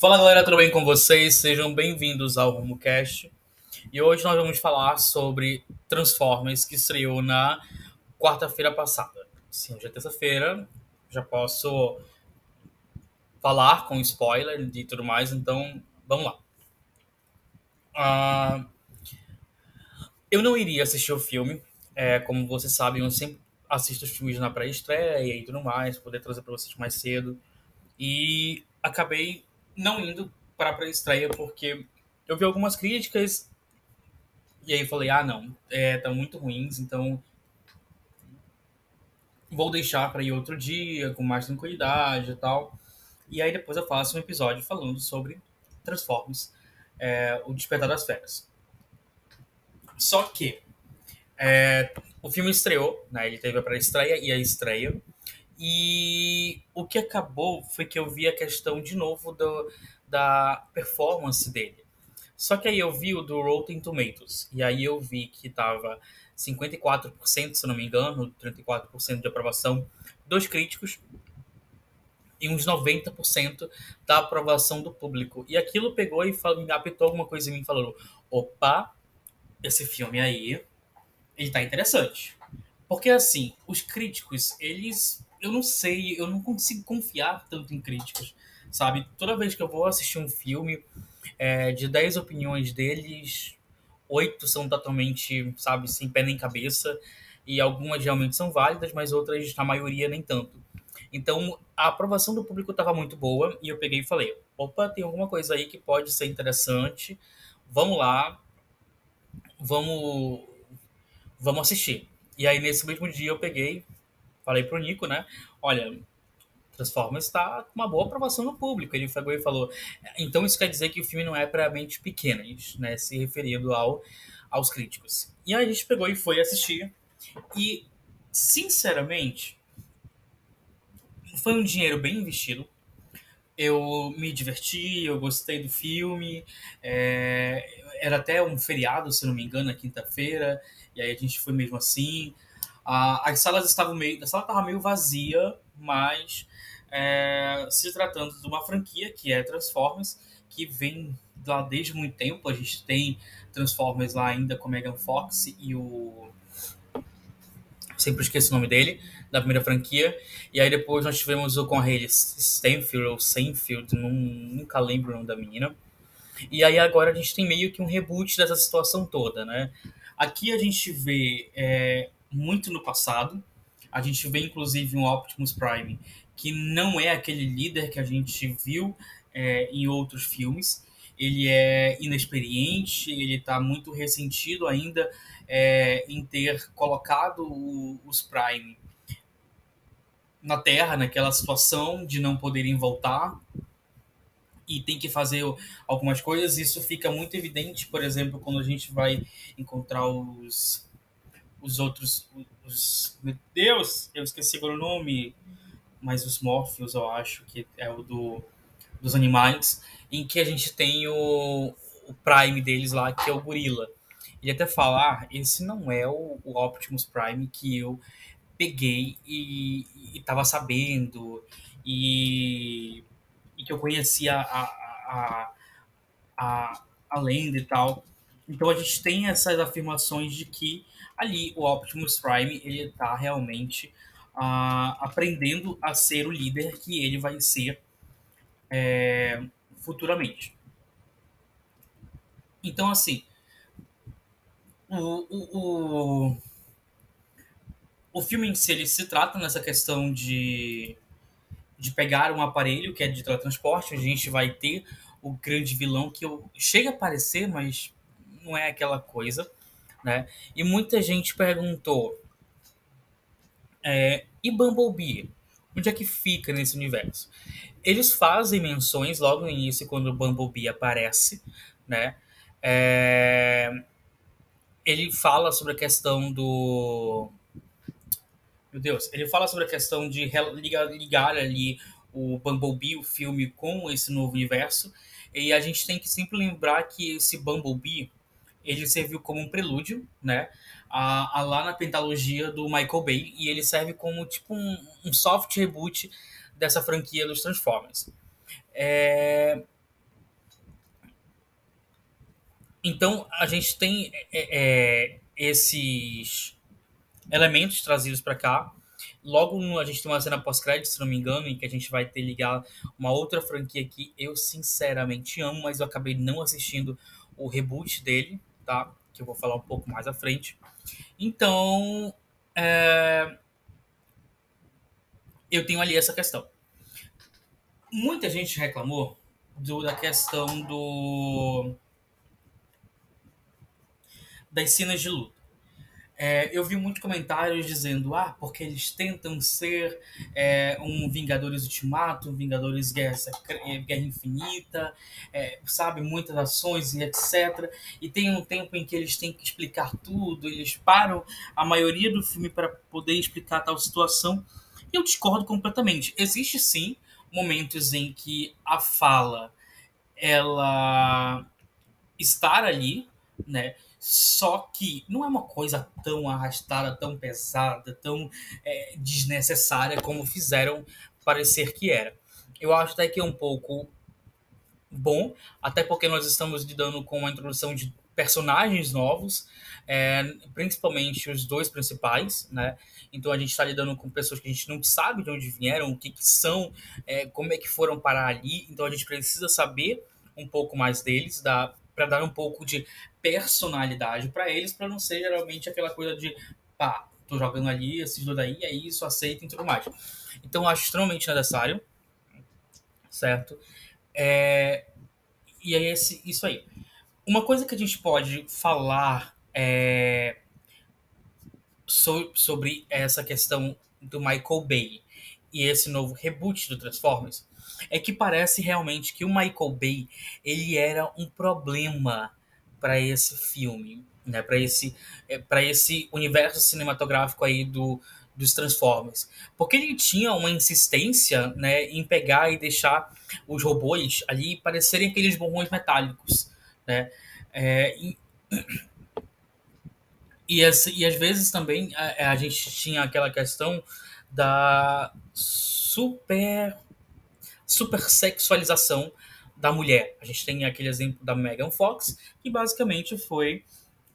Fala galera, tudo bem com vocês? Sejam bem-vindos ao RumoCast. E hoje nós vamos falar sobre Transformers, que estreou na quarta-feira passada. Sim, hoje é terça-feira, já posso falar com spoiler e tudo mais, então vamos lá. Uh, eu não iria assistir o filme, é, como vocês sabem, eu sempre assisto os filmes na pré-estreia e tudo mais, poder trazer para vocês mais cedo. E acabei não indo para a pré-estreia porque eu vi algumas críticas e aí falei, ah, não, é, tá muito ruins, então vou deixar para ir outro dia, com mais tranquilidade e tal. E aí depois eu faço um episódio falando sobre Transformers, é, o Despertar das Feras. Só que é, o filme estreou, né? Ele teve a pré-estreia e a estreia. E o que acabou foi que eu vi a questão de novo do, da performance dele. Só que aí eu vi o do Rotten Tomatoes. E aí eu vi que tava 54%, se não me engano, 34% de aprovação dos críticos e uns 90% da aprovação do público. E aquilo pegou e falou, apitou alguma coisa em mim falando: opa, esse filme aí, ele tá interessante. Porque assim, os críticos, eles eu não sei, eu não consigo confiar tanto em críticos, sabe? Toda vez que eu vou assistir um filme, é, de 10 opiniões deles, oito são totalmente, sabe, sem pé nem cabeça, e algumas realmente são válidas, mas outras, na maioria, nem tanto. Então, a aprovação do público estava muito boa, e eu peguei e falei, opa, tem alguma coisa aí que pode ser interessante, vamos lá, vamos, vamos assistir. E aí, nesse mesmo dia, eu peguei, falei pro Nico, né? Olha, Transformers está com uma boa aprovação no público. Ele pegou e falou. Então isso quer dizer que o filme não é para mentes pequenas, né? Se referindo ao, aos críticos. E aí a gente pegou e foi assistir. E, sinceramente, foi um dinheiro bem investido. Eu me diverti, eu gostei do filme. É, era até um feriado, se não me engano, na quinta-feira. E aí a gente foi mesmo assim. As salas estavam meio. A sala estava meio vazia, mas é, se tratando de uma franquia que é Transformers, que vem lá desde muito tempo. A gente tem Transformers lá ainda com Megan Fox e o. Sempre esqueço o nome dele, da primeira franquia. E aí depois nós tivemos o com a Hayley Stanfield ou Seinfeld, nunca lembro o nome da menina. E aí agora a gente tem meio que um reboot dessa situação toda, né? Aqui a gente vê é, muito no passado. A gente vê inclusive um Optimus Prime que não é aquele líder que a gente viu é, em outros filmes. Ele é inexperiente, ele está muito ressentido ainda é, em ter colocado o, os Prime na Terra, naquela situação de não poderem voltar e tem que fazer algumas coisas. Isso fica muito evidente, por exemplo, quando a gente vai encontrar os os outros. Os, meu Deus, eu esqueci agora o nome. Mas os Morpheus, eu acho que é o do, dos animais, em que a gente tem o, o Prime deles lá, que é o gorila. Ele até fala, ah, esse não é o, o Optimus Prime que eu peguei e, estava sabendo, e, e, que eu conhecia a, a, a, a lenda e tal. Então a gente tem essas afirmações de que ali o Optimus Prime ele está realmente uh, aprendendo a ser o líder que ele vai ser é, futuramente. Então assim, o, o, o, o filme em si ele se trata nessa questão de, de pegar um aparelho que é de teletransporte, a gente vai ter o grande vilão que chega a aparecer, mas não é aquela coisa né? E muita gente perguntou: é, e Bumblebee? Onde é que fica nesse universo? Eles fazem menções logo no início, quando o Bumblebee aparece, né? É, ele fala sobre a questão do. Meu Deus, ele fala sobre a questão de ligar, ligar ali o Bumblebee, o filme, com esse novo universo. E a gente tem que sempre lembrar que esse Bumblebee ele serviu como um prelúdio, né? A, a, lá na pentalogia do Michael Bay e ele serve como tipo um, um soft reboot dessa franquia dos Transformers. É, Então a gente tem é, é, esses elementos trazidos para cá. Logo a gente tem uma cena pós-crédito, se não me engano, em que a gente vai ter ligar uma outra franquia que eu sinceramente amo, mas eu acabei não assistindo o reboot dele, tá? Que eu vou falar um pouco mais à frente. Então, é... eu tenho ali essa questão. Muita gente reclamou do, da questão do das cenas de luta. É, eu vi muitos comentários dizendo, ah, porque eles tentam ser é, um Vingadores Ultimato, um Vingadores Guerra, Guerra Infinita, é, sabe, muitas ações e etc. E tem um tempo em que eles têm que explicar tudo, eles param a maioria do filme para poder explicar tal situação. E eu discordo completamente. Existe sim momentos em que a fala ela estar ali, né? Só que não é uma coisa tão arrastada, tão pesada, tão é, desnecessária como fizeram parecer que era. Eu acho até que é um pouco bom, até porque nós estamos lidando com a introdução de personagens novos, é, principalmente os dois principais, né? Então a gente está lidando com pessoas que a gente não sabe de onde vieram, o que, que são, é, como é que foram parar ali. Então a gente precisa saber um pouco mais deles, para dar um pouco de personalidade para eles, para não ser geralmente aquela coisa de pá, tô jogando ali, dois daí, é isso, aceita e tudo mais. Então, acho extremamente necessário, certo? É, e é esse, isso aí. Uma coisa que a gente pode falar é, so, sobre essa questão do Michael Bay e esse novo reboot do Transformers é que parece realmente que o Michael Bay ele era um problema para esse filme, né? Para esse é, para esse universo cinematográfico aí do dos Transformers, porque ele tinha uma insistência, né, em pegar e deixar os robôs ali parecerem aqueles borrões metálicos, né? É, e, e, esse, e às vezes também a, a gente tinha aquela questão da super super sexualização da mulher. A gente tem aquele exemplo da Megan Fox, que basicamente foi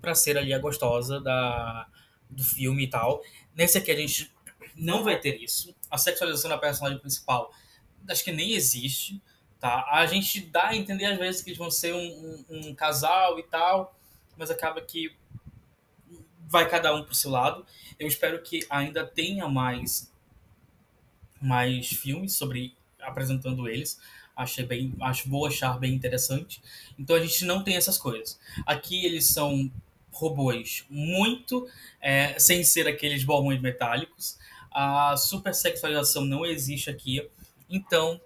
para ser ali a gostosa da, do filme e tal. Nesse aqui a gente não vai ter isso. A sexualização da personagem principal acho que nem existe. Tá? A gente dá a entender às vezes que eles vão ser um, um, um casal e tal, mas acaba que vai cada um pro seu lado. Eu espero que ainda tenha mais mais filmes sobre apresentando eles. Achei bem, acho vou achar bem interessante. Então a gente não tem essas coisas. Aqui eles são robôs muito é, sem ser aqueles balões metálicos. A super sexualização não existe aqui. Então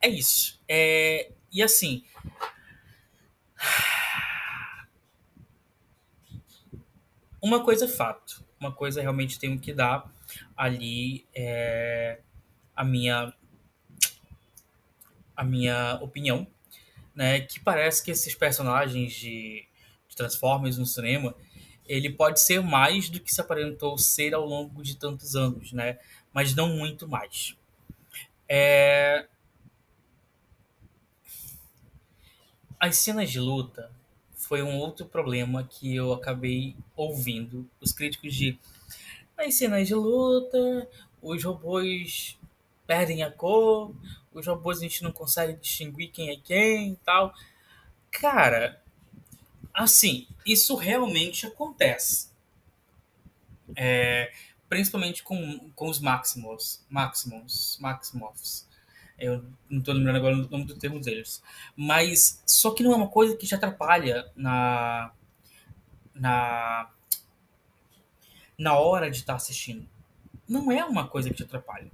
é isso. É, e assim. Uma coisa é fato. Uma coisa realmente tenho que dar ali é, a minha a minha opinião, né, que parece que esses personagens de, de Transformers no cinema, ele pode ser mais do que se aparentou ser ao longo de tantos anos, né, mas não muito mais. É... As cenas de luta foi um outro problema que eu acabei ouvindo os críticos de as cenas de luta, os robôs perdem a cor, os robôs a gente não consegue distinguir quem é quem e tal. Cara, assim, isso realmente acontece. É, principalmente com, com os Maximals. Maximals. Maximoffs. Eu não estou lembrando agora o nome do termo deles. Mas, só que não é uma coisa que te atrapalha na. na. na hora de estar tá assistindo. Não é uma coisa que te atrapalha.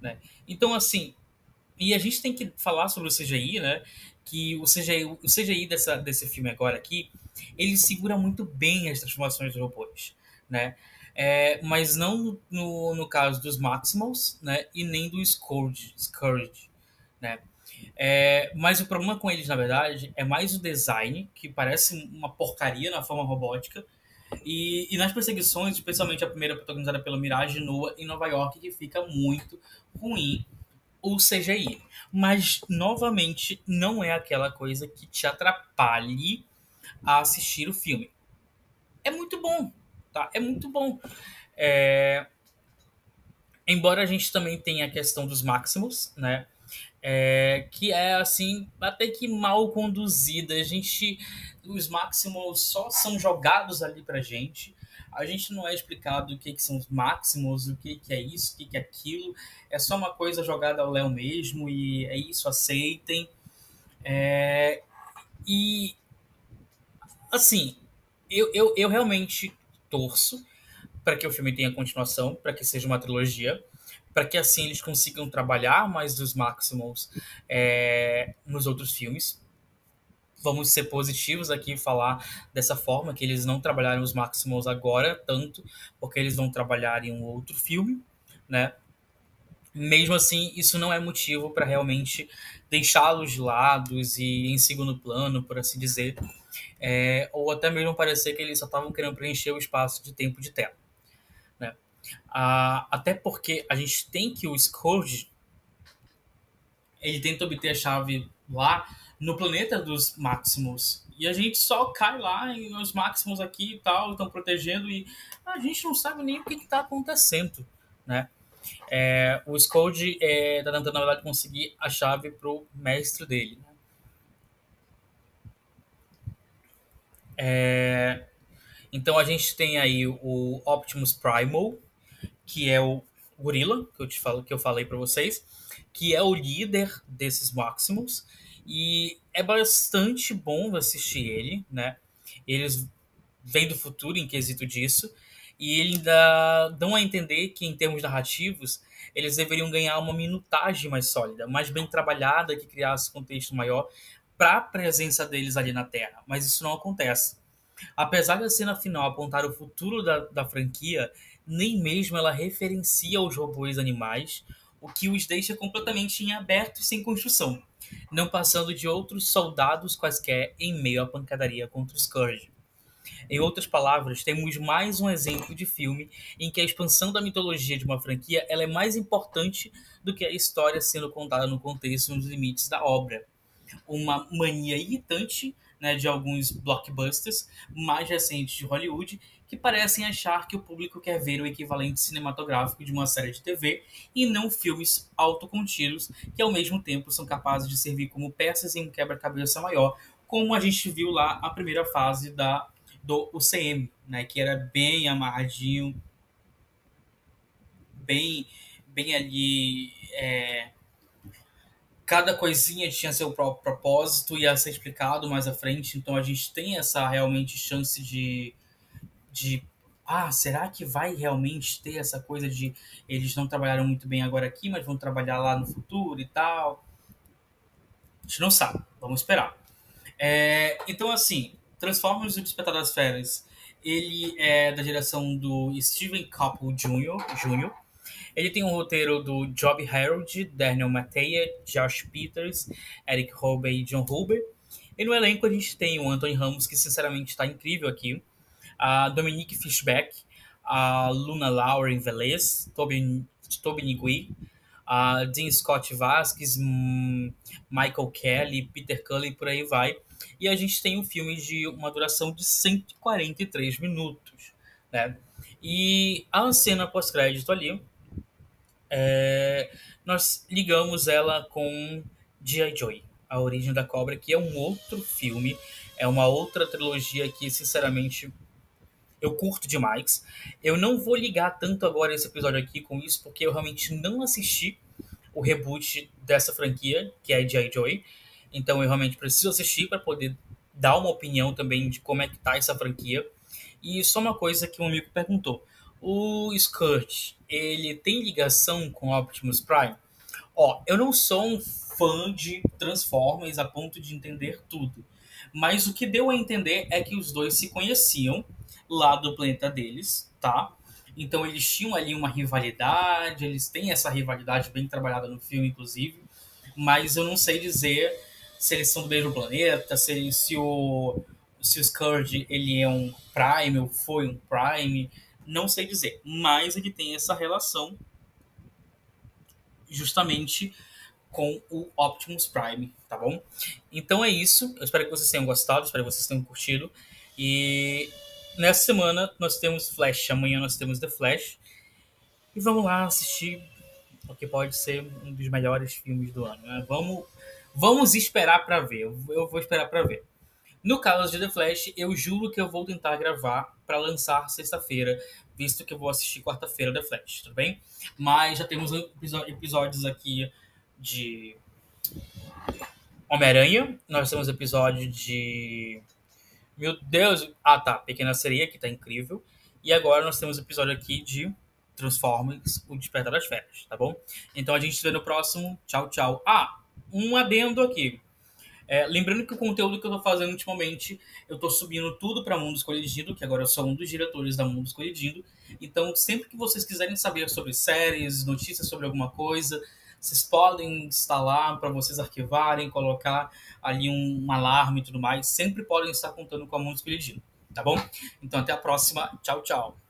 Né? Então, assim, e a gente tem que falar sobre o CGI, né? Que o CGI, o CGI dessa, desse filme agora aqui, ele segura muito bem as transformações dos robôs, né? É, mas não no, no caso dos Maximals, né? E nem do Scourge, Scourge né? É, mas o problema com eles, na verdade, é mais o design, que parece uma porcaria na forma robótica, e, e, nas perseguições, especialmente a primeira protagonizada pela Mirage Nua em Nova York, que fica muito ruim o CGI. Mas, novamente, não é aquela coisa que te atrapalhe a assistir o filme. É muito bom, tá? É muito bom. É... Embora a gente também tenha a questão dos máximos, né? É, que é assim até que mal conduzida. A gente, os máximos só são jogados ali pra gente. A gente não é explicado o que, que são os máximos, o que, que é isso, o que, que é aquilo. É só uma coisa jogada ao Léo mesmo e é isso, aceitem. É, e assim, eu, eu, eu realmente torço para que o filme tenha continuação, para que seja uma trilogia para que assim eles consigam trabalhar mais dos Maximals é, nos outros filmes. Vamos ser positivos aqui e falar dessa forma, que eles não trabalharam os Maximals agora tanto, porque eles vão trabalhar em um outro filme, né? Mesmo assim, isso não é motivo para realmente deixá-los de lados e em segundo plano, por assim dizer, é, ou até mesmo parecer que eles só estavam querendo preencher o espaço de tempo de tela. Ah, até porque a gente tem que o Scourge ele tenta obter a chave lá no planeta dos Maximus. E a gente só cai lá e os Maximus aqui e tal estão protegendo e a gente não sabe nem o que está acontecendo, né? É, o Scourge está é, tá tentando, na verdade, conseguir a chave pro mestre dele. Né? É, então a gente tem aí o Optimus Primal, que é o gorila, que eu te falo, que eu falei para vocês, que é o líder desses Maximus e é bastante bom assistir ele, né? Eles vêm do futuro em quesito disso e eles ainda dão a entender que em termos narrativos eles deveriam ganhar uma minutagem mais sólida, mais bem trabalhada, que criasse contexto maior para a presença deles ali na Terra, mas isso não acontece. Apesar da cena final apontar o futuro da, da franquia, nem mesmo ela referencia os robôs animais, o que os deixa completamente em aberto e sem construção, não passando de outros soldados quaisquer em meio à pancadaria contra os Scourge. Em outras palavras, temos mais um exemplo de filme em que a expansão da mitologia de uma franquia ela é mais importante do que a história sendo contada no contexto e nos limites da obra. Uma mania irritante né, de alguns blockbusters mais recentes de Hollywood que parecem achar que o público quer ver o equivalente cinematográfico de uma série de TV e não filmes autocontidos que ao mesmo tempo são capazes de servir como peças em um quebra-cabeça maior, como a gente viu lá a primeira fase da do UCM, né, que era bem amarradinho, bem bem ali é, cada coisinha tinha seu próprio propósito e ia ser explicado mais à frente, então a gente tem essa realmente chance de de ah, será que vai realmente ter essa coisa de eles não trabalharam muito bem agora aqui, mas vão trabalhar lá no futuro e tal? A gente não sabe, vamos esperar. É, então, assim, Transformers e o Despertar das Feras, ele é da direção do Steven Koppel Jr., Jr. Ele tem um roteiro do Job Harold, Daniel Mateia, Josh Peters, Eric Robey e John Huber. E no elenco a gente tem o Anthony Ramos, que sinceramente está incrível aqui a Dominique Fishback, a Luna Lauren Velez, Tobin, Tobin Nigui, a Dean Scott Vasquez, hum, Michael Kelly, Peter Cullen, por aí vai. E a gente tem um filme de uma duração de 143 minutos, né? E a cena pós-crédito ali, é, nós ligamos ela com G.I. Joy, A Origem da Cobra, que é um outro filme, é uma outra trilogia que, sinceramente, eu curto demais. Eu não vou ligar tanto agora esse episódio aqui com isso, porque eu realmente não assisti o reboot dessa franquia, que é G.I. Joy. Então eu realmente preciso assistir para poder dar uma opinião também de como é que tá essa franquia. E só uma coisa que um amigo perguntou. O Scourge, ele tem ligação com Optimus Prime? Ó, eu não sou um fã de Transformers a ponto de entender tudo. Mas o que deu a entender é que os dois se conheciam lá do planeta deles, tá? Então eles tinham ali uma rivalidade, eles têm essa rivalidade bem trabalhada no filme, inclusive, mas eu não sei dizer se eles são do mesmo planeta, se, se o se o Scourge ele é um Prime ou foi um Prime, não sei dizer, mas ele tem essa relação justamente com o Optimus Prime, tá bom? Então é isso. Eu espero que vocês tenham gostado, espero que vocês tenham curtido. E nessa semana nós temos Flash, amanhã nós temos The Flash. E vamos lá assistir o que pode ser um dos melhores filmes do ano. Né? Vamos, vamos esperar para ver. Eu vou esperar para ver. No caso de The Flash, eu juro que eu vou tentar gravar para lançar sexta-feira, visto que eu vou assistir quarta-feira The Flash, tudo bem? Mas já temos episódios aqui de Homem-Aranha, nós temos episódio de. Meu Deus! Ah tá, Pequena Sereia, que tá incrível. E agora nós temos episódio aqui de Transformers, o Despertar das Férias, tá bom? Então a gente se vê no próximo. Tchau, tchau. Ah, um adendo aqui. É, lembrando que o conteúdo que eu tô fazendo ultimamente, eu tô subindo tudo para Mundo Escolhido, que agora eu sou um dos diretores da Mundo Escolhido. Então, sempre que vocês quiserem saber sobre séries, notícias sobre alguma coisa, vocês podem instalar para vocês arquivarem, colocar ali um, um, alarme e tudo mais. Sempre podem estar contando com a Mundo Escolhido, tá bom? Então, até a próxima. Tchau, tchau.